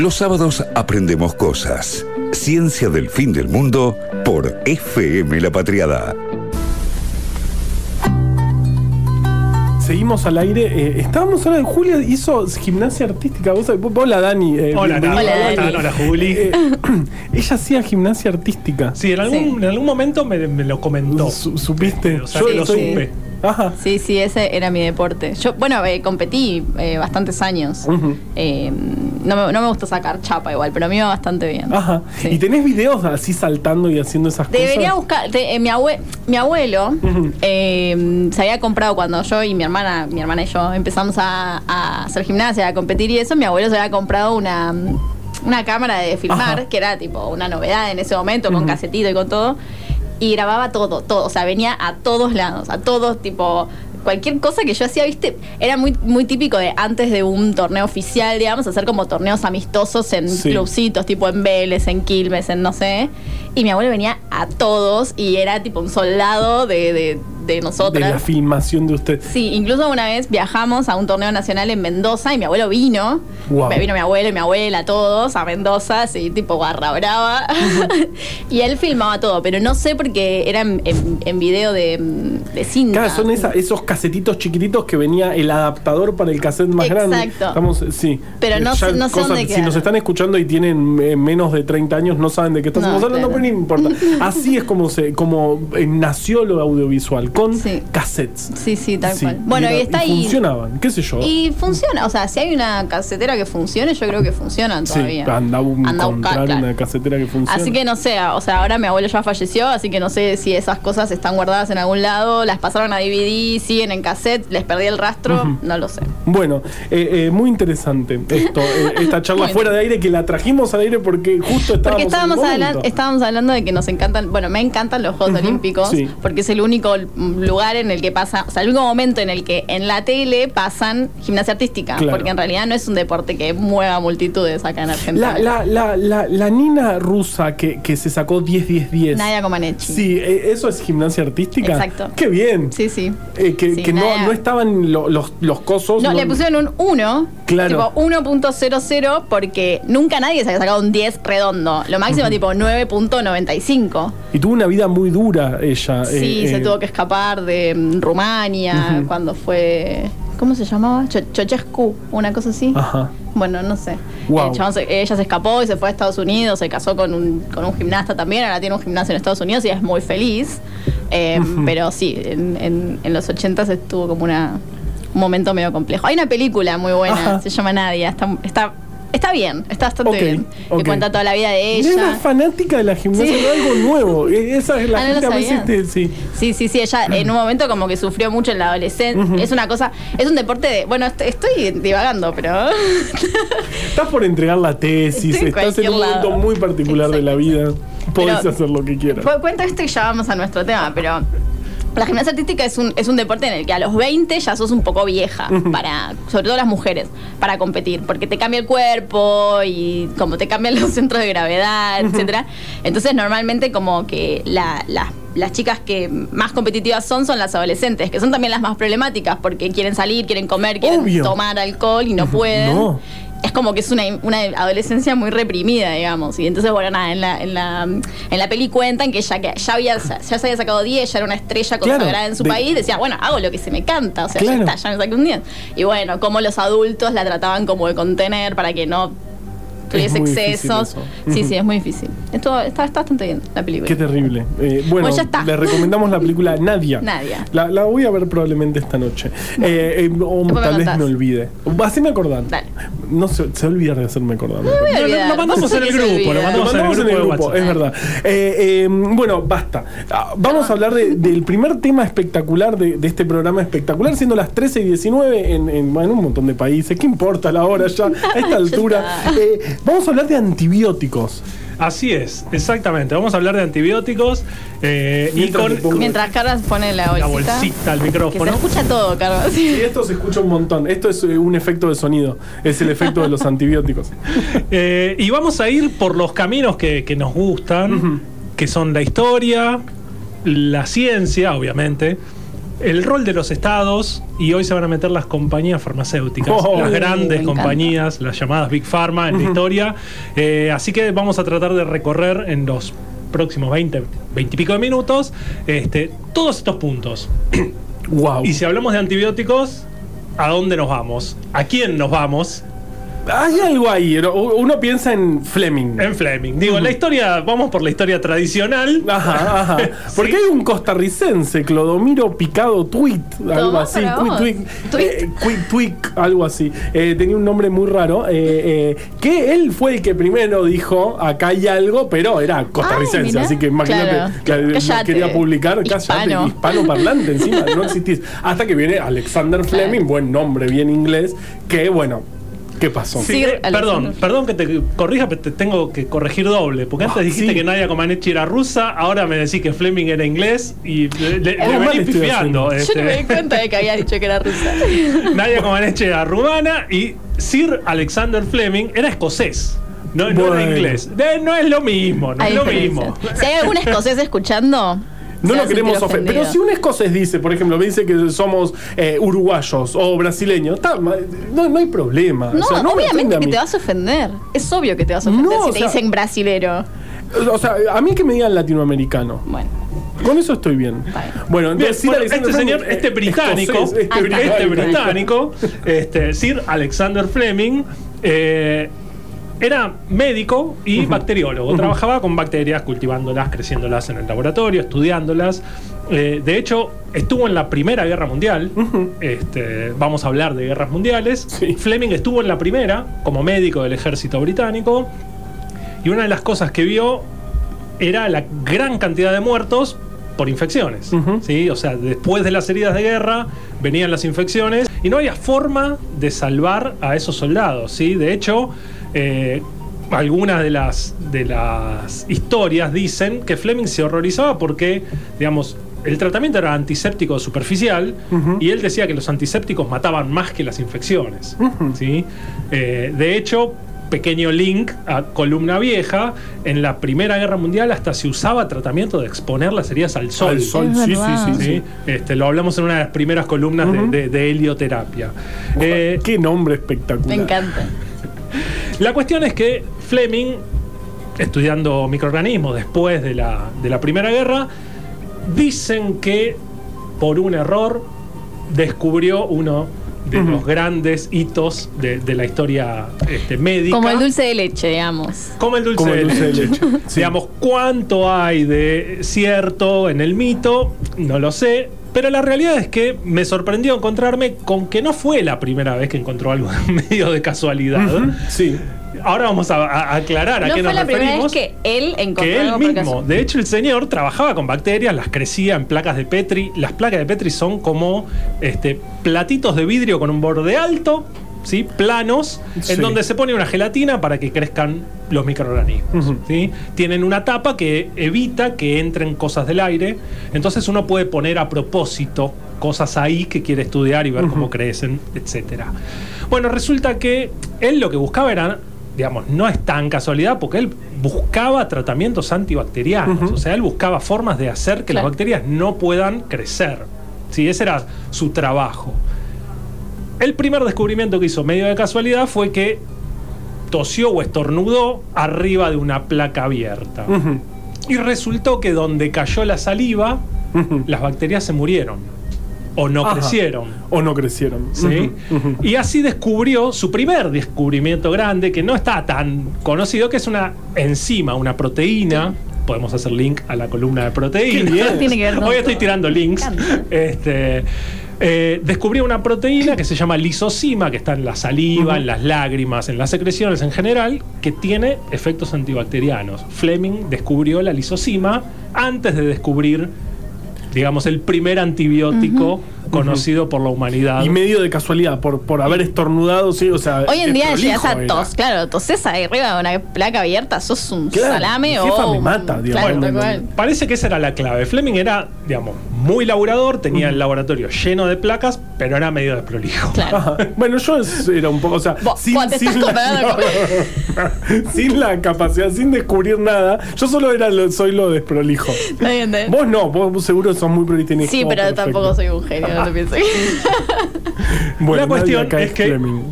Los sábados aprendemos cosas. Ciencia del fin del mundo por FM La Patriada. Seguimos al aire. eh, estábamos hablando, Julia hizo gimnasia artística. Vos, vos- hola, Dani. eh, Hola, bienvenida. Nata, Hola, ¿cómo Dani. Hola, Juli. Eh, ella hacía gimnasia artística. Sí, en algún, Sí. en algún momento me, me lo comentó. Su- ¿Supiste? O sea, Yo que lo supe. Ajá. Sí, sí, ese era mi deporte. Yo, bueno, eh, competí eh, bastantes años. Eh, no, me, no me gusta sacar chapa igual, pero me iba bastante bien. Ajá. Sí. ¿Y tenés videos así saltando y haciendo esas Debería cosas? buscar. te- eh, mi, abue- mi abuelo eh, se había comprado cuando yo y mi hermana, mi hermana y yo empezamos a, a hacer gimnasia, a competir y eso. Mi abuelo se había comprado una, una cámara de filmar, Ajá. que era tipo una novedad en ese momento, con casetito y con todo. Y grababa todo, todo. O sea, venía a todos lados, a todos, tipo. Cualquier cosa que yo hacía, viste, era muy, muy típico de antes de un torneo oficial, digamos, hacer como torneos amistosos en Sí. clubcitos, tipo en Vélez, en Quilmes, en no sé. Y mi abuelo venía a todos y era tipo un soldado de, de, de De nosotras. la filmación de usted. Sí, incluso una vez viajamos a un torneo nacional en Mendoza y mi abuelo vino. Me Vino mi abuelo y mi abuela, todos a Mendoza, así tipo barra brava. y él filmaba todo, pero no sé porque era en, en- en video de, de cinta. Claro, son esa- esos casetitos chiquititos que venía el adaptador para el cassette más grande. Exacto. Estamos, sí. Pero Eh, no no sé dónde Si quedaron. nos están escuchando y tienen eh, menos de 30 años, no saben de qué estamos No, hablando, claro. No importa. Así es como se como eh, nació lo audiovisual, con Sí. cassettes. Sí, sí, tal Sí, cual. Bueno, era- y está ahí. funcionaban, qué sé yo. Y funciona, o sea, si hay una casetera que funcione, yo creo que funcionan sí, todavía. anda a Anda a buscar, claro. una casetera que funcione. Así que no sé, o sea, ahora mi abuelo ya falleció, así que no sé si esas cosas están guardadas en algún lado, las pasaron a DVD, siguen en cassette, les perdí el rastro, no lo sé. Bueno, eh, eh, muy interesante esto, eh, esta charla Bueno. fuera de aire que la trajimos al aire porque justo estábamos Porque estábamos, momento. estábamos hablando de que nos encantan, bueno, me encantan los Juegos Olímpicos, sí. porque es el único lugar en el que pasa, o sea, el único momento en el que en la tele pasan gimnasia artística, Claro. porque en realidad no es un deporte que mueva multitudes acá en Argentina. La, la, la, la, la nina rusa que, que se sacó 10-10-10. Nadia Comaneci. Sí, eh, ¿eso es gimnasia artística? Exacto. Qué bien. Sí, sí. Eh, que Sí, que no, no estaban lo- los, los cosos. No, le pusieron un 1, Claro. tipo 1.00, porque nunca nadie se había sacado un 10 redondo. Lo máximo, tipo 9.95. Y tuvo una vida muy dura ella. Sí, eh, se eh, tuvo que escapar de mm, Rumania cuando fue. ¿Cómo se llamaba? Cho- Ceausescu, una cosa así. Ajá. Bueno, no sé. El se- ella se escapó y se fue a Estados Unidos, se casó con un, con un gimnasta también, ahora tiene un gimnasio en Estados Unidos y es muy feliz. Eh, Pero sí, en, en- en los 80 estuvo como una, un momento medio complejo. Hay una película muy buena, Ajá. se llama Nadia, está, está, está bien, está bastante Ok, bien. ok. Que cuenta toda la vida de ella. fanática de la gimnasia, Sí. algo nuevo. Eh, Esa es la Ah, ¿no gente a veces sabías? te- sí. Sí, sí, sí, ella en un momento como que sufrió mucho en la adolescencia. Es una cosa, es un deporte de, bueno, est- estoy divagando, pero Estás por entregar la tesis, Estoy estás en un cualquier momento lado. muy particular de la vida. Podés Pero- hacer lo que quieras. Cu- cuenta esto y ya vamos a nuestro tema, pero la gimnasia artística es un, es un deporte en el que a los 20 ya sos un poco vieja, para, sobre todo las mujeres, para competir, porque te cambia el cuerpo y como te cambian los centros de gravedad, etcétera. Entonces normalmente como que la- la- las chicas que más competitivas son son las adolescentes, que son también las más problemáticas, porque quieren salir, quieren comer, quieren Obvio. tomar alcohol y no pueden. No. Es como que es una, una adolescencia muy reprimida, digamos. Y entonces, bueno, nada, en la, en la, en la peli cuentan que ella que ya, había, ya se había sacado 10, ya era una estrella Claro, consagrada en su de- país, decía, bueno, hago lo que se me canta, o sea, Claro. ya está, ya me saqué un 10. Y bueno, como los adultos la trataban como de contener para que no tuviese excesos. eso. Sí, sí, es muy difícil. Esto está, está bastante bien, la película. Qué terrible. Eh, bueno, Pues ya está. le recomendamos la película Nadia. Nadia. La, la voy a ver probablemente esta noche. Eh, eh, o Después tal vez me olvide. Así me acordar. Dale. No se, se va a olvidar de hacerme acordar. voy a No, lo mandamos en el grupo, lo mandamos, Lo mandamos en el grupo, es verdad. Eh, eh, bueno, basta. Ah, Vamos a hablar de- del primer tema espectacular de, de este programa espectacular, siendo las 13 y 19 en, en, bueno, un montón de países. ¿Qué importa la hora ya? A esta altura. Eh, vamos a hablar de antibióticos. Así es, exactamente. Vamos a hablar de antibióticos eh, y Mientras con Mientras Carlos pone la la bolsita. bolsita al que se micrófono. escucha todo, Carlos. Y esto se escucha un montón. Esto es eh, un efecto de sonido. Es el efecto de los antibióticos. Eh, y vamos a ir por los caminos que, que nos gustan, que son la historia, la ciencia, obviamente, el rol de los estados y hoy se van a meter las compañías farmacéuticas, Oh, las grandes compañías, las llamadas Big Pharma en la historia. Eh, así que vamos a tratar de recorrer en los próximos 20, 20 y pico de minutos este, todos estos puntos. Wow. Y si hablamos de antibióticos, ¿a dónde nos vamos? ¿A quién nos vamos? Hay algo ahí. ¿no? Uno piensa en Fleming. En Fleming. Digo, la historia, vamos por la historia tradicional. Ajá, ajá. Porque Sí. hay un costarricense, Clodomiro Picado Tweet, algo Toma así. Tweet, vos. tweet, Tweet. eh, algo así. Eh, tenía un nombre muy raro. eh, eh, que él fue el que primero dijo: acá hay algo, pero era costarricense. mirá. así que imagínate, Claro. que quería publicar, cállate, Hispano. hispano parlante encima, no existís. Hasta que viene Alexander Claro. Fleming, buen nombre, bien inglés, que bueno, ¿qué pasó? Sí, eh, perdón, perdón que te corrija, pero te tengo que corregir doble. Porque antes Ah, dijiste sí. que Nadia Comaneci era rusa, ahora me decís que Fleming era inglés y le, le- le venís pifiando. este. Yo no me di cuenta de que habías dicho que era rusa. Nadia Comaneci era rumana y Sir Alexander Fleming era escocés. No, no Bueno. era inglés. No es lo mismo, no Hay es lo diferencia. mismo. Si hay algún escocés escuchando. No lo queremos ofender. Pero si un escocés dice, por ejemplo, me dice que somos eh, uruguayos o brasileños, no, no hay problema. No, O sea, obviamente que te vas a ofender. Es obvio que te vas a ofender No, si o te sea- dicen brasilero. O sea, a mí que me digan latinoamericano. Bueno. Con eso estoy bien. Bien. Bueno, Bien, entonces Sir bueno, Alexander este Fleming, señor, este eh, británico, escocés, este está. este británico. británico, este, Sir Alexander Fleming, eh, era médico y bacteriólogo. Trabajaba con bacterias, cultivándolas, creciéndolas en el laboratorio, estudiándolas. Eh, de hecho, estuvo en la Primera Guerra Mundial. este, vamos a hablar de guerras mundiales. Sí. Fleming estuvo en la primera como médico del ejército británico. Y una de las cosas que vio era la gran cantidad de muertos por infecciones. ¿sí? O sea, después de las heridas de guerra venían las infecciones y no había forma de salvar a esos soldados. ¿sí? De hecho, eh, algunas de las, de las historias dicen que Fleming se horrorizaba porque, digamos, el tratamiento era antiséptico superficial y él decía que los antisépticos mataban más que las infecciones. ¿sí? Eh, de hecho, pequeño link a Columna Vieja, en la Primera Guerra Mundial hasta se usaba tratamiento de exponer las heridas al sol. Al sol, sí, sí, sí, ¿sí? sí. Este, lo hablamos en una de las primeras columnas de- Ujú. de, de helioterapia. Eh, Qué nombre espectacular. Me encanta. La cuestión es que Fleming, estudiando microorganismos después de la, de la Primera Guerra, dicen que por un error descubrió uno de los grandes hitos de, de la historia este, médica. Como el dulce de leche, digamos. Como el dulce, Como el de, dulce de leche. leche. Sí. Digamos, ¿cuánto hay de cierto en el mito? No lo sé. Pero la realidad es que me sorprendió encontrarme con que no fue la primera vez que encontró algo medio de casualidad. Sí. Ahora vamos a, a aclarar a No qué fue nos la primera referimos. vez que él encontró que él algo mismo. De hecho, el señor trabajaba con bacterias, las crecía en placas de Petri. Las placas de Petri son como este, platitos de vidrio con un borde alto, ¿sí? planos, Sí. en donde se pone una gelatina para que crezcan los microorganismos. ¿sí? Tienen una tapa que evita que entren cosas del aire. Entonces uno puede poner a propósito cosas ahí que quiere estudiar y ver cómo crecen, etc. Bueno, resulta que él lo que buscaba era digamos, no es tan casualidad porque él buscaba tratamientos antibacterianos, o sea, él buscaba formas de hacer que Claro. las bacterias no puedan crecer. Sí, ese era su trabajo. El primer descubrimiento que hizo medio de casualidad fue que tosió o estornudó arriba de una placa abierta. Y resultó que donde cayó la saliva, las bacterias se murieron o no Ajá. crecieron. O no crecieron. ¿sí? Y así descubrió su primer descubrimiento grande, que no está tan conocido, que es una enzima, una proteína. Podemos hacer link a la columna de proteínas. Qué bien. Tiene que ver con Hoy estoy tirando links. Este, eh, descubrió una proteína que se llama lisocima, que está en la saliva, en las lágrimas, en las secreciones en general, que tiene efectos antibacterianos. Fleming descubrió la lisocima antes de descubrir, digamos, el primer antibiótico conocido por la humanidad. Y medio de casualidad, por, por haber estornudado, sí, o sea. Hoy en día llegas a tos, claro, toses ahí arriba de una placa abierta, sos un Claro, salame mi o. jefa me un- mata, digamos, Claro, no, tal no, cual. Parece que esa era la clave. Fleming era, digamos, muy laburador, tenía el laboratorio lleno de placas, pero era medio desprolijo. Claro. Bueno, yo era un poco, o sea, Vos- vos te estás comparando la, no, sin la capacidad, sin descubrir nada, yo solo era lo- soy lo desprolijo. Vos no, vos, seguro sos muy prolijo. tenés Sí, pero perfecto. tampoco soy un genio, no. Bueno, La cuestión es que- Fleming.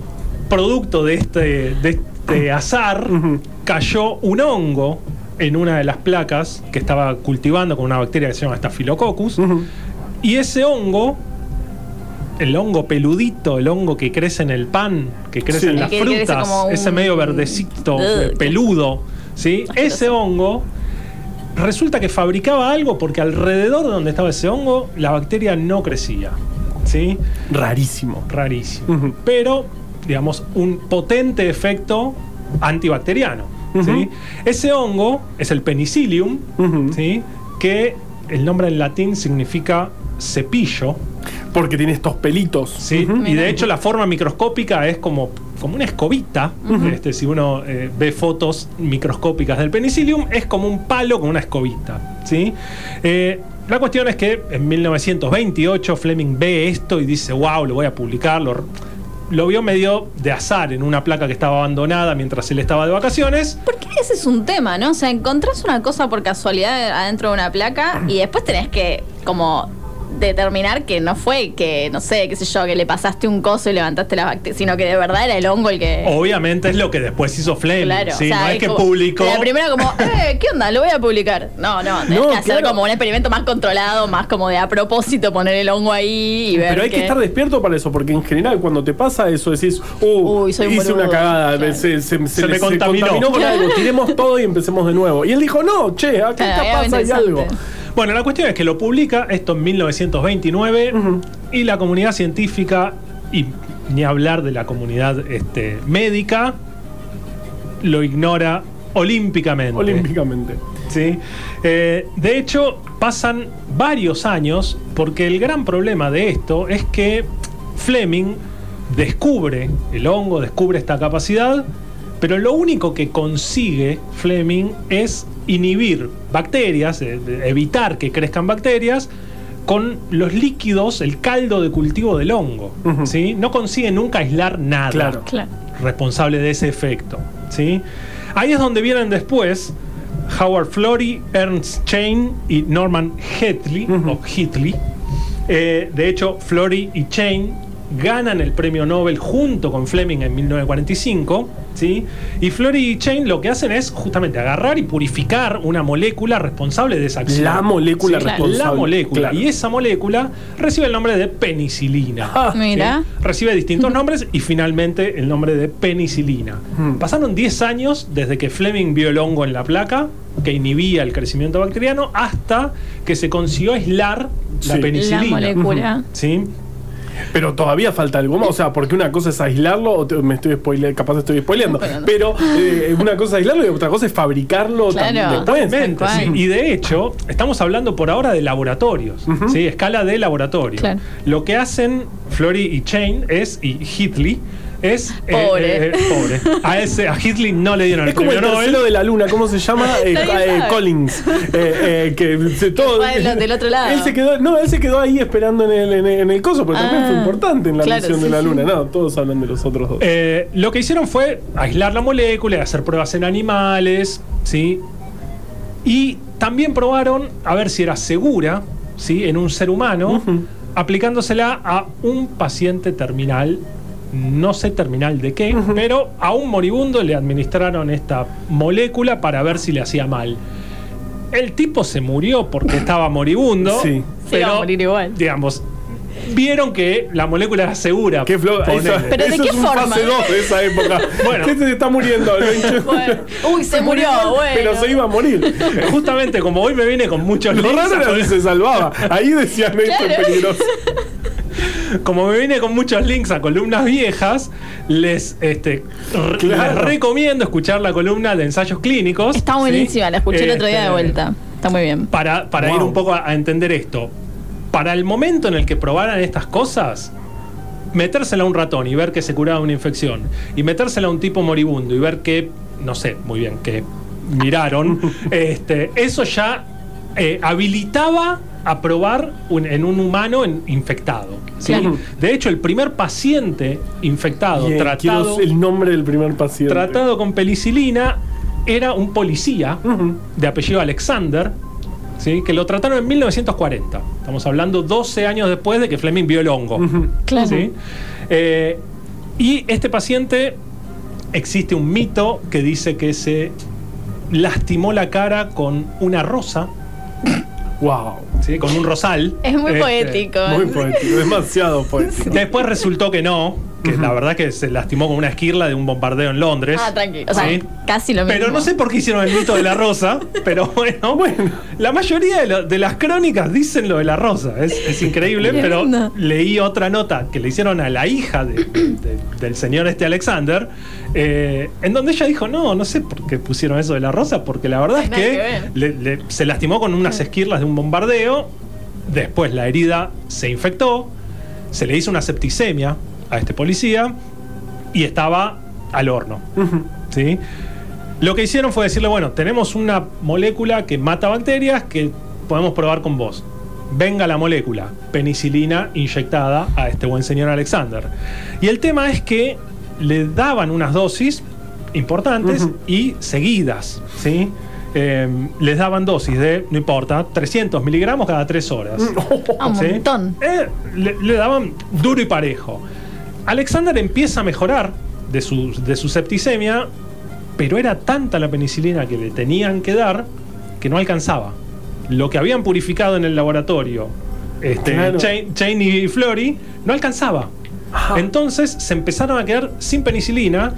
Producto de este, de este azar, Ujú. cayó un hongo en una de las placas que estaba cultivando con una bacteria que se llama Staphylococcus. Y ese hongo, el hongo peludito, el hongo que crece en el pan, que crece Sí. en las frutas, ese medio verdecito, peludo, ¿sí? Ese hongo resulta que fabricaba algo porque alrededor de donde estaba ese hongo, la bacteria no crecía, ¿sí? Rarísimo. Rarísimo. Pero, digamos, un potente efecto antibacteriano, ¿sí? Ese hongo es el penicillium. ¿sí? Que el nombre en latín significa cepillo, Porque tiene estos pelitos. ¿sí? Y de hecho la forma microscópica es como, como una escobita. este, si uno eh, ve fotos microscópicas del penicillium, es como un palo con una escobita, ¿sí? Eh, la cuestión es que en 1928 Fleming ve esto y dice, wow, lo voy a publicar. Lo, lo vio medio de azar en una placa que estaba abandonada mientras él estaba de vacaciones. Porque ese es un tema, ¿no? O sea, encontrás una cosa por casualidad adentro de una placa y después tenés que, como, determinar que no fue que, no sé, qué sé yo, que le pasaste un coso y levantaste las bacterias, sino que de verdad era el hongo el que. Obviamente es lo que después hizo Fleming. Claro, ¿sí? o sea, no es que como- publicó. La primera como, eh, ¿qué onda? Lo voy a publicar. No, no, tenés No, que hacer claro. como un experimento más controlado, más como de a propósito poner el hongo ahí y ver Pero hay que que- estar despierto para eso, porque en general cuando te pasa eso decís, uh, Uy, soy un hice boludo". una cagada, Claro. se, se- se me le- contaminó. con algo, tiremos todo y empecemos de nuevo. Y él dijo, no, che, acá capaz hay algo. Bueno, la cuestión es que lo publica esto en 1929 y la comunidad científica, y ni hablar de la comunidad este, médica, lo ignora olímpicamente. Olímpicamente. ¿sí? Eh, de hecho, pasan varios años porque el gran problema de esto es que Fleming descubre el hongo, descubre esta capacidad, pero lo único que consigue Fleming es inhibir bacterias, eh, evitar que crezcan bacterias con los líquidos, el caldo de cultivo del hongo. ¿sí? No consigue nunca aislar nada Claro. Claro. responsable de ese efecto. ¿sí? Ahí es donde vienen después Howard Florey, Ernst Chain y Norman o Hitley. Eh, de hecho, Florey y Chain ganan el premio Nobel junto con Fleming en 1945. ¿Sí? Y Florey y Chain lo que hacen es justamente agarrar y purificar una molécula responsable de esa acción. La molécula Sí, responsable. La molécula. claro. Y esa molécula recibe el nombre de penicilina. Ah, Mira. ¿sí? Recibe distintos nombres y finalmente el nombre de penicilina. Mm. Pasaron 10 años desde que Fleming vio el hongo en la placa, que inhibía el crecimiento bacteriano, hasta que se consiguió aislar la penicilina. La molécula. ¿Sí? Pero todavía falta algo más, o sea, porque una cosa es aislarlo, o te- me estoy spoileando, capaz estoy spoileando, pero eh, una cosa es aislarlo y otra cosa es fabricarlo Claro. también después. Sí. Y de hecho, estamos hablando por ahora de laboratorios. ¿sí? escala de laboratorio. Claro. Lo que hacen Flory y Chain es, y Hitley, es. eh, Pobre. eh, pobre. A, ese, a Hitley no le dieron el Es como el premio Nobel. tercero de la luna, ¿cómo se llama? Eh, Nadie eh, sabe. Collins. Eh, eh, que se- todo, fue del- del otro lado. Él se quedó, no, él se quedó ahí esperando en el, en el, en el coso, porque también Ah, fue importante en la claro, misión de sí, la sí. luna. No, todos hablan de los otros dos. Eh, lo que hicieron fue aislar la molécula y hacer pruebas en animales, ¿sí? Y también probaron a ver si era segura, ¿sí? En un ser humano, Ujú. aplicándosela a un paciente terminal. No sé terminal de qué, pero a un moribundo le administraron esta molécula para ver si le hacía mal. El tipo se murió porque estaba moribundo, Sí. Se iba a morir igual. digamos, vieron que la molécula era segura. Qué eso- ¿Pero de eso qué es un forma? fase 2 de esa época. Bueno. ¿Qué se está muriendo? Bueno. Uy, se murió, bueno. Pero se iba a morir. Justamente como hoy me viene con muchos Lo raro era que se salvaba. Ahí decían esto es Claro. peligroso. Como me viene con muchos links a columnas viejas, les, este, r- Claro. les recomiendo escuchar la columna de ensayos clínicos. Está ¿sí? buenísima, la escuché el otro día de Este, vuelta. Está muy bien. Para, para Wow. ir un poco a, a entender esto. para el momento en el que probaran estas cosas, metérsela a un ratón y ver que se curaba una infección, y metérsela a un tipo moribundo y ver que, no sé, muy bien, que miraron, este, eso ya eh, habilitaba a probar un- en un humano en- infectado. ¿sí? Claro. De hecho, el primer paciente infectado, tratado, el nombre del primer paciente. tratado con penicilina, era un policía de apellido Alexander, ¿sí? que lo trataron en 1940. Estamos hablando 12 años después de que Fleming vio el hongo. Ujú. Claro. ¿sí? Eh, y este paciente, existe un mito que dice que se lastimó la cara con una rosa, Wow. ¿sí? con un rosal. Es muy Este, poético. Muy poético, demasiado poético. Después resultó que no, que la verdad que se lastimó con una esquirla de un bombardeo en Londres. Ah, tranquilo. O sea, ¿sí? casi lo mismo. Pero no sé por qué hicieron el mito de la rosa, pero bueno, Bueno. la mayoría de, lo- de las crónicas dicen lo de la rosa, es, es increíble, pero leí otra nota que le hicieron a la hija de- de- del señor este Alexander, eh, en donde ella dijo, no, no sé por qué pusieron eso de la rosa, porque la verdad es que que ver. le- le- se lastimó con unas esquirlas de un bombardeo, después la herida se infectó, se le hizo una septicemia a este policía y estaba al horno. ¿sí? Lo que hicieron fue decirle, bueno, tenemos una molécula que mata bacterias que podemos probar con vos. Venga la molécula, penicilina inyectada a este buen señor Alexander. Y el tema es que le daban unas dosis importantes y seguidas, ¿sí? Eh, les daban dosis de, no importa, 300 miligramos cada tres horas. Un ¿sí? montón. Eh, le, le daban duro y parejo. Alexander empieza a mejorar de su, de su septicemia, pero era tanta la penicilina que le tenían que dar que no alcanzaba. Lo que habían purificado en el laboratorio, este, Claro. Chain, Chain y Flory, no alcanzaba. Ajá. Entonces se empezaron a quedar sin penicilina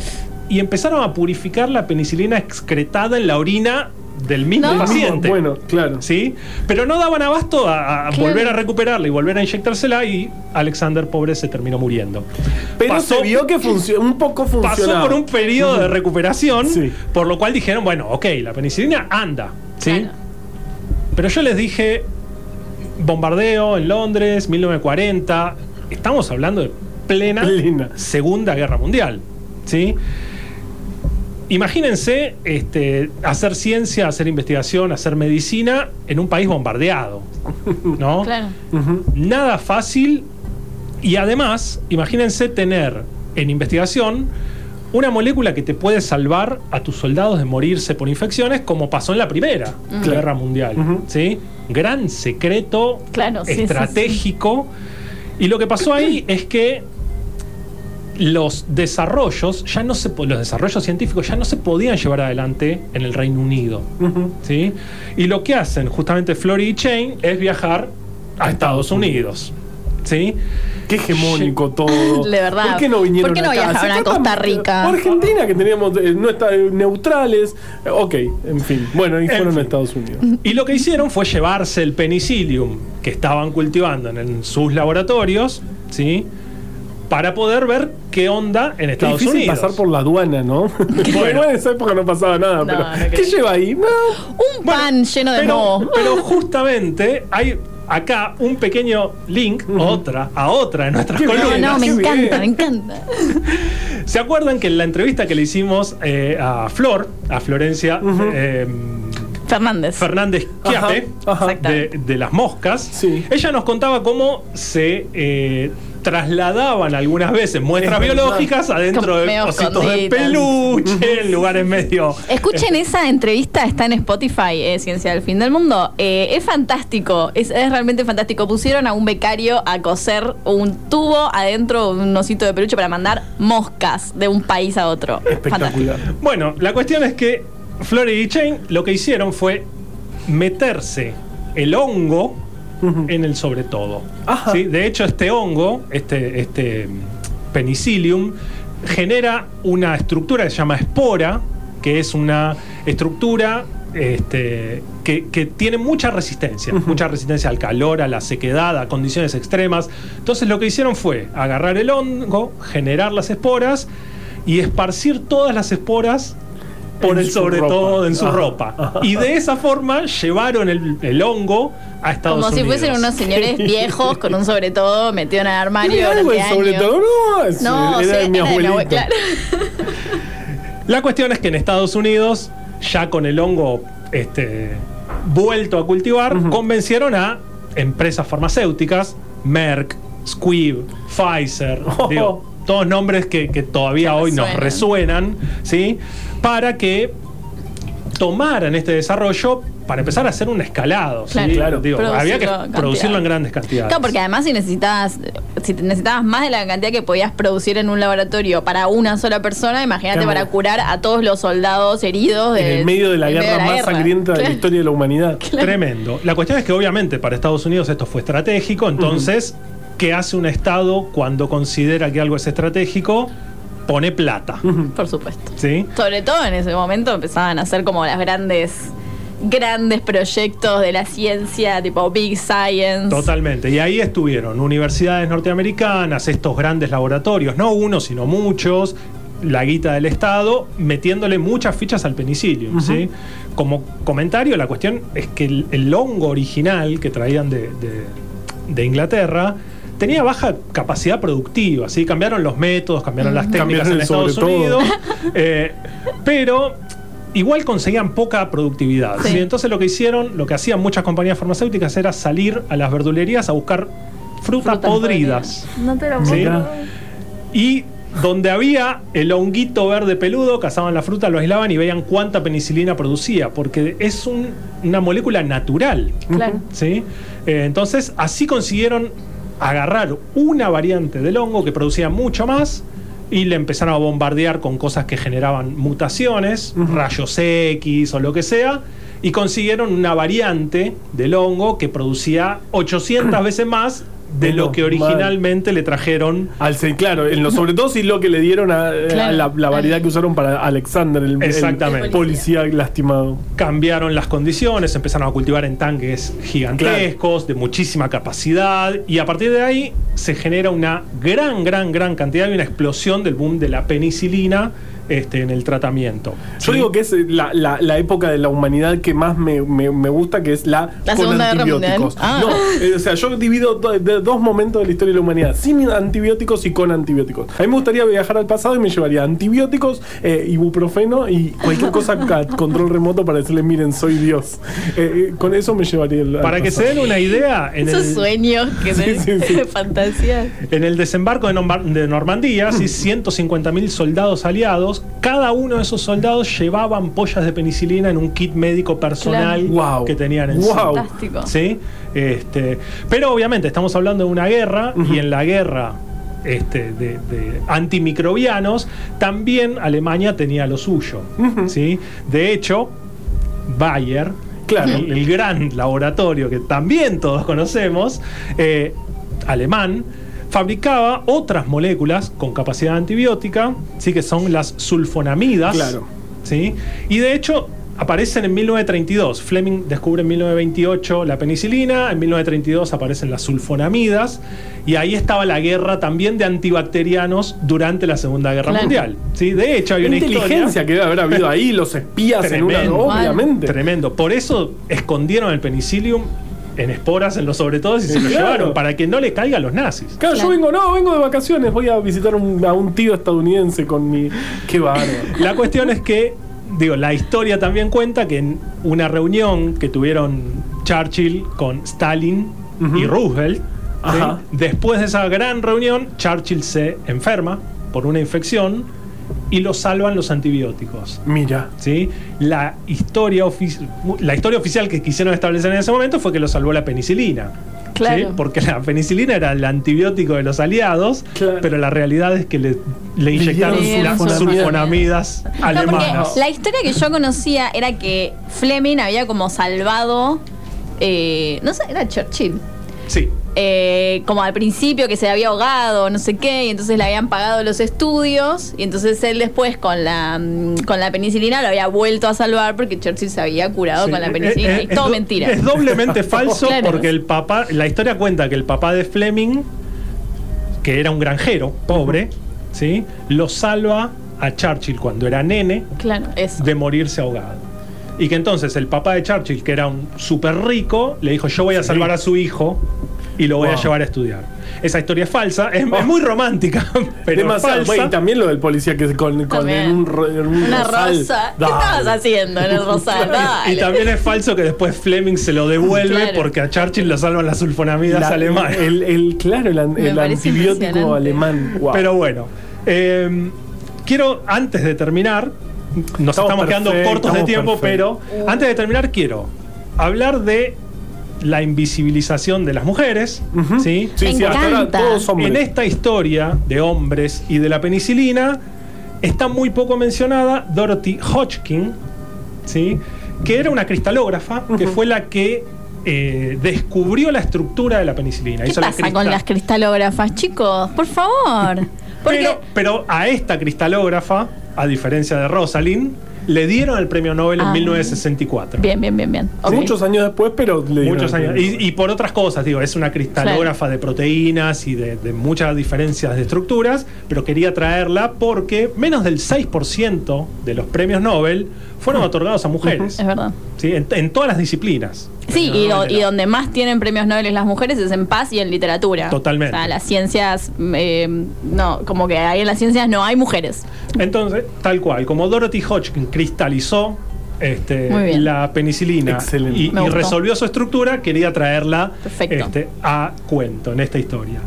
y empezaron a purificar la penicilina excretada en la orina del mismo No. paciente. Bueno, claro. ¿Sí? Pero no daban abasto a, a Claro. volver a recuperarla y volver a inyectársela y Alexander, pobre, se terminó muriendo. Pero Pasó- se vio que funcionó, un poco funcionaba. Pasó por un periodo de recuperación, Sí. por lo cual dijeron, bueno, ok, la penicilina anda, ¿sí? Claro. Pero yo les dije, bombardeo en Londres, 1940, estamos hablando de plena Plena. Segunda Guerra Mundial, ¿sí? Imagínense este, hacer ciencia, hacer investigación, hacer medicina en un país bombardeado, ¿no? Claro. Nada fácil y además, imagínense tener en investigación una molécula que te puede salvar a tus soldados de morirse por infecciones, como pasó en la Primera Guerra Mundial. ¿sí? Gran secreto Claro, sí, sí, estratégico. Y lo que pasó ahí es que los desarrollos, ya no se, los desarrollos científicos ya no se podían llevar adelante en el Reino Unido. ¿sí? Y lo que hacen justamente Flory y Chain es viajar a Estados Unidos. ¿sí? Qué hegemónico todo. De verdad. ¿Por qué no vinieron ¿Por qué no acá? viajaron a Costa Rica? Argentina, que teníamos eh, no está, eh, neutrales. Eh, Ok, en fin. Bueno, y fueron fin. a Estados Unidos. Y lo que hicieron fue llevarse el penicillium que estaban cultivando en, en sus laboratorios, ¿sí? Para poder ver qué onda en Qué Estados difícil Unidos. pasar por la aduana, ¿no? bueno, en esa época no pasaba nada, No, pero no ¿qué creo. lleva ahí? No. Un pan lleno de pero, moho. pero justamente hay acá un pequeño link, otra, a otra de nuestras Qué bien. No, columnas. no, me qué encanta, bien. me encanta. ¿Se acuerdan que en la entrevista que le hicimos eh, a Flor, a Florencia eh, Fernández. Fernández Ajá, ajá. de, de las moscas, Sí. ella nos contaba cómo se eh, trasladaban algunas veces muestras Es verdad. biológicas adentro Como de medio cositos de peluche, en lugares medio... Escuchen esa entrevista, está en Spotify, eh, Ciencia del Fin del Mundo. Eh, es fantástico, es, es realmente fantástico. Pusieron a un becario a coser un tubo adentro de un osito de peluche para mandar moscas de un país a otro. Espectacular. Bueno, la cuestión es que Flory y Chain lo que hicieron fue meterse el hongo En el sobre todo. Ajá. ¿sí? De hecho, este hongo, este, este mm, penicillium, genera una estructura que se llama espora, que es una estructura este, que, que tiene mucha resistencia, mucha resistencia al calor, a la sequedad, a condiciones extremas. Entonces lo que hicieron fue agarrar el hongo, generar las esporas y esparcir todas las esporas por En el sobre ropa. todo en su ropa. Y de esa forma llevaron el, el hongo a Estados Como si Unidos. fuesen unos señores viejos con un sobre todo metido en el armario. Algo el sobre todo, no, es- No, era sí, de mi era de mi abuelito. abue- claro. La cuestión es que en Estados Unidos, ya con el hongo este, vuelto a cultivar, convencieron a empresas farmacéuticas, Merck, Squibb, Pfizer, Oh. digo, todos nombres que, que todavía hoy nos resuenan, ¿sí? Para que tomaran este desarrollo para empezar a hacer un escalado. ¿sí? Claro, claro. Digo, había que Producirlo en producirlo cantidad. en grandes cantidades. Claro, porque además si necesitabas, si necesitabas más de la cantidad que podías producir en un laboratorio para una sola persona, imagínate Claro. para curar a todos los soldados heridos En el medio de la guerra más guerra. sangrienta de la Claro. historia de la humanidad. Tremendo. La cuestión es que obviamente para Estados Unidos esto fue estratégico, entonces, ¿qué hace un Estado cuando considera que algo es estratégico? Pone plata. Por supuesto. ¿Sí? Sobre todo en ese momento empezaban a hacer como las grandes grandes proyectos de la ciencia, tipo Big Science. Totalmente. Y ahí estuvieron universidades norteamericanas, estos grandes laboratorios, no uno, sino muchos, la guita del Estado, metiéndole muchas fichas al penicillium. ¿sí? Como comentario, la cuestión es que el, el hongo original que traían de, de- de Inglaterra tenía baja capacidad productiva, ¿sí? cambiaron los métodos, cambiaron las técnicas Cambiaron en Estados todo. Unidos, eh, pero igual conseguían poca productividad. Sí. ¿sí? Entonces lo que hicieron, lo que hacían muchas compañías farmacéuticas era salir a las verdulerías a buscar frutas Frutas podridas. podridas. No te lo Sí. Y donde había el honguito verde peludo, cazaban la fruta, lo aislaban y veían cuánta penicilina producía, porque es un- una molécula natural. Claro. ¿sí? Eh, entonces, así consiguieron agarrar una variante del hongo que producía mucho más y le empezaron a bombardear con cosas que generaban mutaciones, rayos X o lo que sea, y consiguieron una variante del hongo que producía 800 veces más de lo que Mal. originalmente le trajeron Al claro, en lo sobre todo sí lo que le dieron a, a la, la variedad que usaron para Alexander, el, el Exactamente. policía lastimado. cambiaron las condiciones, empezaron a cultivar en tanques gigantescos, de muchísima capacidad, y a partir de ahí se genera una gran, gran, gran cantidad y una explosión del boom de la penicilina este, en el tratamiento. Yo ¿Sí? digo que es eh, la, la- la época de la humanidad que más me, me- me gusta, que es la, La con Segunda Guerra antibióticos. Mundial. Ah. No, eh, o sea, yo divido do- de dos momentos de la historia de la humanidad, sin antibióticos y con antibióticos. A mí me gustaría viajar al pasado y me llevaría antibióticos, eh, ibuprofeno y cualquier cosa a control remoto para decirle, miren, soy Dios. Eh, con eso me llevaría el, Para que se den una idea, en Esos el, sueños que Sí, sí, fantasía. en el desembarco de, Normandía, ¿sí? 150.000 soldados aliados, cada uno de esos soldados llevaba ampollas de penicilina en un kit médico personal Claro. Wow. que tenían en Wow. Fantástico. ¿sí? Este, pero obviamente estamos hablando de una guerra y en la guerra este, de, de antimicrobianos también Alemania tenía lo suyo. ¿sí? De hecho, Bayer, Claro. el, el gran laboratorio que también todos conocemos, eh, alemán, fabricaba otras moléculas con capacidad antibiótica, ¿sí? que son las sulfonamidas. Claro. ¿sí? Y de hecho aparecen en 1932. Fleming descubre en 1928 la penicilina, en 1932 aparecen las sulfonamidas y ahí estaba la guerra también de antibacterianos durante la Segunda Guerra Claro. Mundial. ¿sí? De hecho hay La una inteligencia historia que debe haber habido ahí, los espías en una. Tremendo. Obviamente. tremendo. Por eso escondieron el penicillium en esporas en los sobre todo y se lo Claro. llevaron para que no le caiga a los nazis. Claro, yo vengo, no, vengo de vacaciones, voy a visitar un- a un tío estadounidense con mi. Qué bárbaro. La cuestión es que, digo, la historia también cuenta que en una reunión que tuvieron Churchill con Stalin y Roosevelt, después de esa gran reunión, Churchill se enferma por una infección y lo salvan los antibióticos. Mira. ¿sí? La, historia la historia oficial que quisieron establecer en ese momento fue que lo salvó la penicilina. Claro. ¿sí? Porque la penicilina era el antibiótico de los aliados, Claro. pero la realidad es que le, le inyectaron sulfonamidas. No, alemanas. la historia que yo conocía era que Fleming había como salvado. eh, no sé, era Churchill. Sí. Eh, como al principio que se había ahogado, no sé qué, y entonces le habían pagado los estudios, y entonces él después con la mm, con la penicilina lo había vuelto a salvar porque Churchill se había curado Sí. con la Eh, penicilina. eh, y es todo do- mentira. Es doblemente falso Claro. porque el papá, la historia cuenta que el papá de Fleming, que era un granjero, pobre, ¿sí? Lo salva a Churchill cuando era nene Claro, eso. de morirse ahogado. Y que entonces el papá de Churchill, que era un súper rico, le dijo, yo voy a salvar a su hijo y lo voy a llevar a estudiar. Esa historia es falsa, es, es muy romántica, pero es Demasiado. falsa. Y también lo del policía que con, en un, ro- en un Una rosal. rosa. ¿Qué estabas haciendo en el rosal? Y también es falso que después Fleming se lo devuelve Claro. porque a Churchill lo salvan las sulfonamidas La- alemanas. El, el- claro, el, antibiótico alemán. Wow. Pero bueno, eh, quiero antes de terminar, nos Estamos estamos, quedando cortos de tiempo, pero antes de terminar quiero hablar de la invisibilización de las mujeres. ¿sí? Sí, Me sí, hasta ahora encanta. todos hombres. En esta historia de hombres y de la penicilina está muy poco mencionada Dorothy Hodgkin, ¿sí? que era una cristalógrafa, que fue la que eh, descubrió la estructura de la penicilina. ¿Qué Hizo la pasa con las cristalógrafas, chicos? Por favor. Porque Pero, pero a esta cristalógrafa, a diferencia de Rosalind, le dieron el premio Nobel en Ah. 1964. Bien, bien, bien, bien. Ok. Muchos años después, pero le dieron Muchos años. Y, y por otras cosas, digo, es una cristalógrafa de proteínas y de, de muchas diferencias de estructuras, pero quería traerla porque menos del 6% de los premios Nobel fueron otorgados a mujeres. Es verdad. ¿sí? en, en todas las disciplinas. Sí, y, do- donde más tienen premios Nobel las mujeres es en paz y en literatura. Totalmente. O sea, las ciencias, eh, no, como que ahí en las ciencias no hay mujeres. Entonces, tal cual, como Dorothy Hodgkin cristalizó este, la penicilina y, resolvió su estructura, quería traerla este, a cuento en esta historia.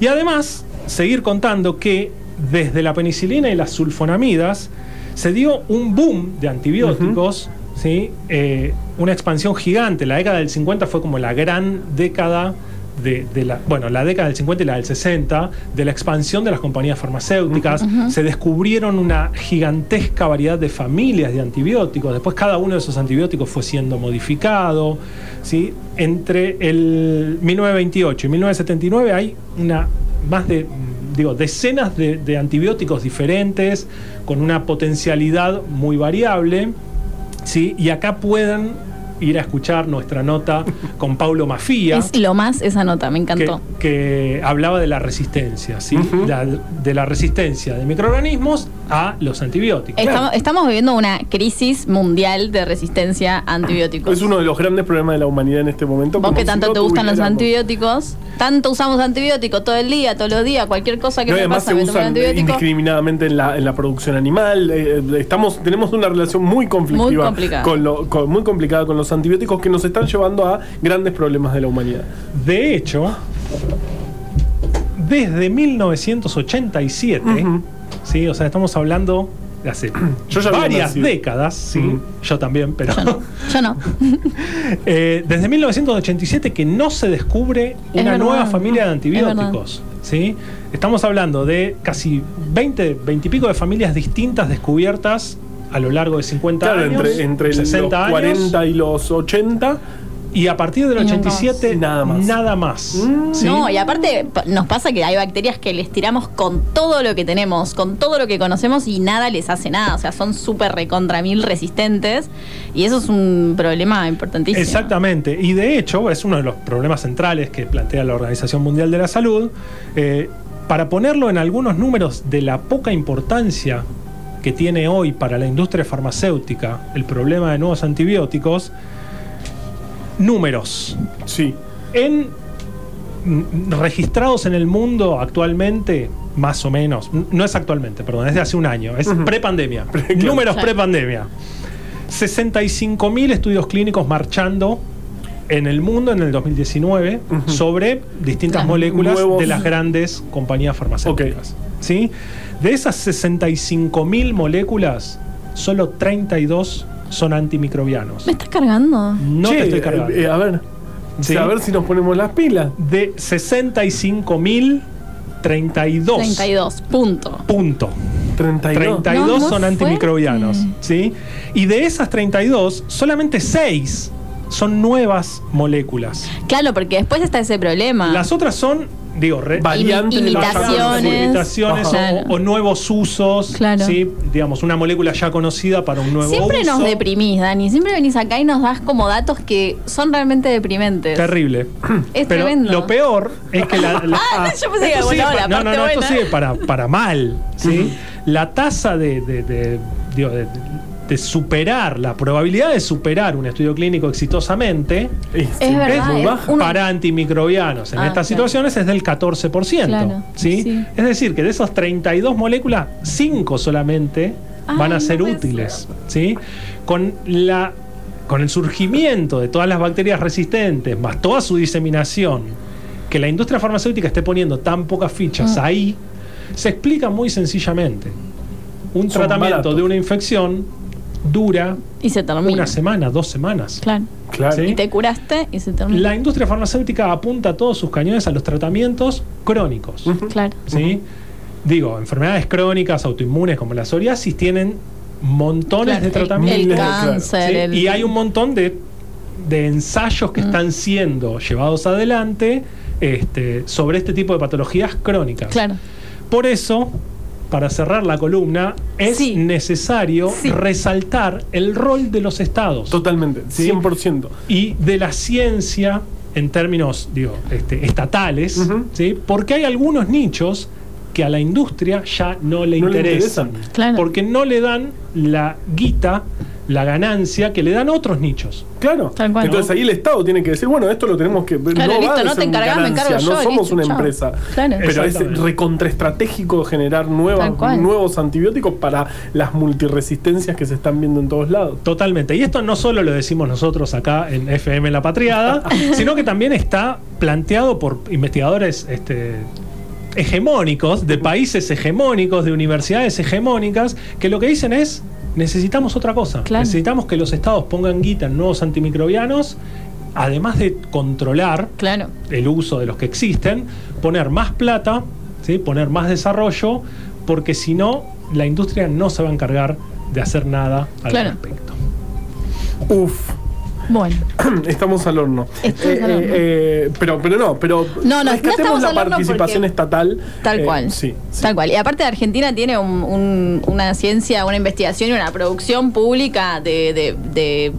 Y además, seguir contando que desde la penicilina y las sulfonamidas se dio un boom de antibióticos. ¿Sí? Eh, una expansión gigante. La década del 50 fue como la gran década de, de la, bueno, la década del 50 y la del 60, de la expansión de las compañías farmacéuticas. Se descubrieron una gigantesca variedad de familias de antibióticos. Después cada uno de esos antibióticos fue siendo modificado. ¿sí? Entre el 1928 y 1979 hay una más de digo, decenas de, de antibióticos diferentes con una potencialidad muy variable. ¿Sí? Y acá pueden ir a escuchar nuestra nota con Paulo Mafía. Es lo más esa nota, me encantó. que hablaba de la resistencia, ¿sí? La- de la resistencia de microorganismos a los antibióticos. Estamos, estamos viviendo una crisis mundial de resistencia a antibióticos. Es uno de los grandes problemas de la humanidad en este momento. Vos que si tanto no te gustan los antibióticos, tanto usamos antibióticos todo el día, todos los días, cualquier cosa que No, me además pasa se me usan antibiótico. indiscriminadamente en la, en la producción animal. eh, estamos, tenemos una relación muy conflictiva. Muy complicada. Con lo- con- muy complicada con los antibióticos que nos están llevando a grandes problemas de la humanidad. De hecho, desde 1987, Ujú. ¿sí? o sea, estamos hablando de hace Yo ya había varias décadas, ¿sí? Yo también, pero Yo no, yo no. Eh, desde 1987 que no se descubre Es una verdad, nueva familia de es antibióticos. ¿sí? Estamos hablando de casi 20, 20 y pico de familias distintas descubiertas a lo largo de 50 Claro, años, entre, entre los 60 años, 40 y los 80. y a partir del Y nunca 87 más. Nada más. nada más, Mm. ¿sí? No, y aparte nos pasa que hay bacterias que les tiramos con todo lo que tenemos, con todo lo que conocemos y nada les hace nada. O sea, son súper recontra mil resistentes y eso es un problema importantísimo. Exactamente, y de hecho es uno de los problemas centrales que plantea la Organización Mundial de la Salud. Eh, para ponerlo en algunos números de la poca importancia que tiene hoy para la industria farmacéutica el problema de nuevos antibióticos, números. Sí. En mm, registrados en el mundo actualmente, más o menos, no es actualmente, perdón, es de hace un año, es Ujú. prepandemia. Pre- claro. Números Claro. prepandemia. 65.000 estudios clínicos marchando en el mundo en el 2019 Ujú. sobre distintas Claro. moléculas Nuevos- de las grandes compañías farmacéuticas. ¿Sí? De esas 65.000 moléculas, solo 32 son antimicrobianos. ¿Me estás cargando? No Che, te estoy cargando. eh, a ver. Sí. A ver si nos ponemos las pilas. de 65.000, 32. 32, punto. Punto. 32. 32 No, son antimicrobianos. fuerte. ¿sí? Y de esas 32, solamente 6 son nuevas moléculas. Claro, porque después está ese problema. Las otras son, digo, re- Variantes Imitaciones. imitaciones o, nuevos usos. Claro. ¿sí? Digamos, una molécula ya conocida para un nuevo Siempre uso. nos deprimís, Dani. Siempre venís acá y nos das como datos que son realmente deprimentes. Terrible. Es Pero tremendo. lo peor es que la. la- Ah, yo pensé que bueno, la no, no, no, esto sigue para, para mal. ¿sí? la tasa de, de- de- digo, de- de superar, la probabilidad de superar un estudio clínico exitosamente Es, Es verdad, muy es baja. un- para antimicrobianos en Ah, estas claro. situaciones es del 14%. Claro, ¿sí? sí. Es decir, que de esas 32 moléculas, 5 solamente van Ay, a ser no útiles. ¿sí? Con, la, con el surgimiento de todas las bacterias resistentes, más toda su diseminación, que la industria farmacéutica esté poniendo tan pocas fichas Mm. ahí, se explica muy sencillamente. Un Son tratamiento de una infección dura Y se termina. una semana, dos semanas. Claro. Claro. Sí. Y te curaste y se termina. La industria farmacéutica apunta todos sus cañones a los tratamientos crónicos. Claro. ¿sí? Digo, enfermedades crónicas, autoinmunes como la psoriasis tienen montones Claro, de tratamientos. El, Miles, claro. cáncer. ¿sí? el- Y hay un montón de, de ensayos Mm. que están siendo llevados adelante este, sobre este tipo de patologías crónicas. Claro. Por eso, para cerrar la columna, es Sí. necesario Sí. resaltar el rol de los estados Totalmente, Sí. 100%. y de la ciencia en términos digo, este, estatales. ¿sí? porque hay algunos nichos que a la industria ya no le No le interesan, interesan. Claro. porque no le dan la guita, la ganancia que le dan otros nichos. Claro. Tal cual. Entonces ahí el Estado tiene que decir, bueno, esto lo tenemos que. Claro, no listo, va no te encargas, me encargo yo, No somos listo, una chao. empresa. Claro. Pero es recontraestratégico generar nuevas, nuevos antibióticos para las multiresistencias que se están viendo en todos lados. Totalmente. Y esto no solo lo decimos nosotros acá en FM La Patriada, sino que también está planteado por investigadores este, hegemónicos, de países hegemónicos, de universidades hegemónicas, que lo que dicen es, necesitamos otra cosa. Claro. Necesitamos que los estados pongan guita en nuevos antimicrobianos, además de controlar Claro. el uso de los que existen, poner más plata, ¿sí? poner más desarrollo, porque si no, la industria no se va a encargar de hacer nada al Claro. respecto. Uf, Bueno. estamos al horno. Estamos al horno. eh, pero, pero no, pero No, no, no rescatemos estamos la participación porque- estatal. Tal eh, cual. sí, sí. Tal cual. Y aparte Argentina tiene un- un- una ciencia, una investigación y una producción pública de, de,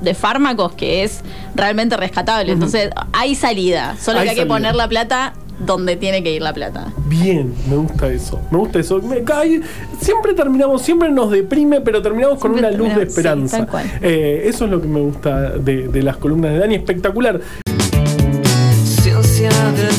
de, fármacos que es realmente rescatable. Entonces, hay salida. Solo Hay que hay que poner la plata donde tiene que ir la plata. Bien, me gusta eso. Me gusta eso. Me cae- siempre terminamos, siempre nos deprime, pero terminamos con una luz de sí, esperanza. tal cual. Eh, eso es lo que me gusta de, de las columnas de Dani. Espectacular. Ciencia del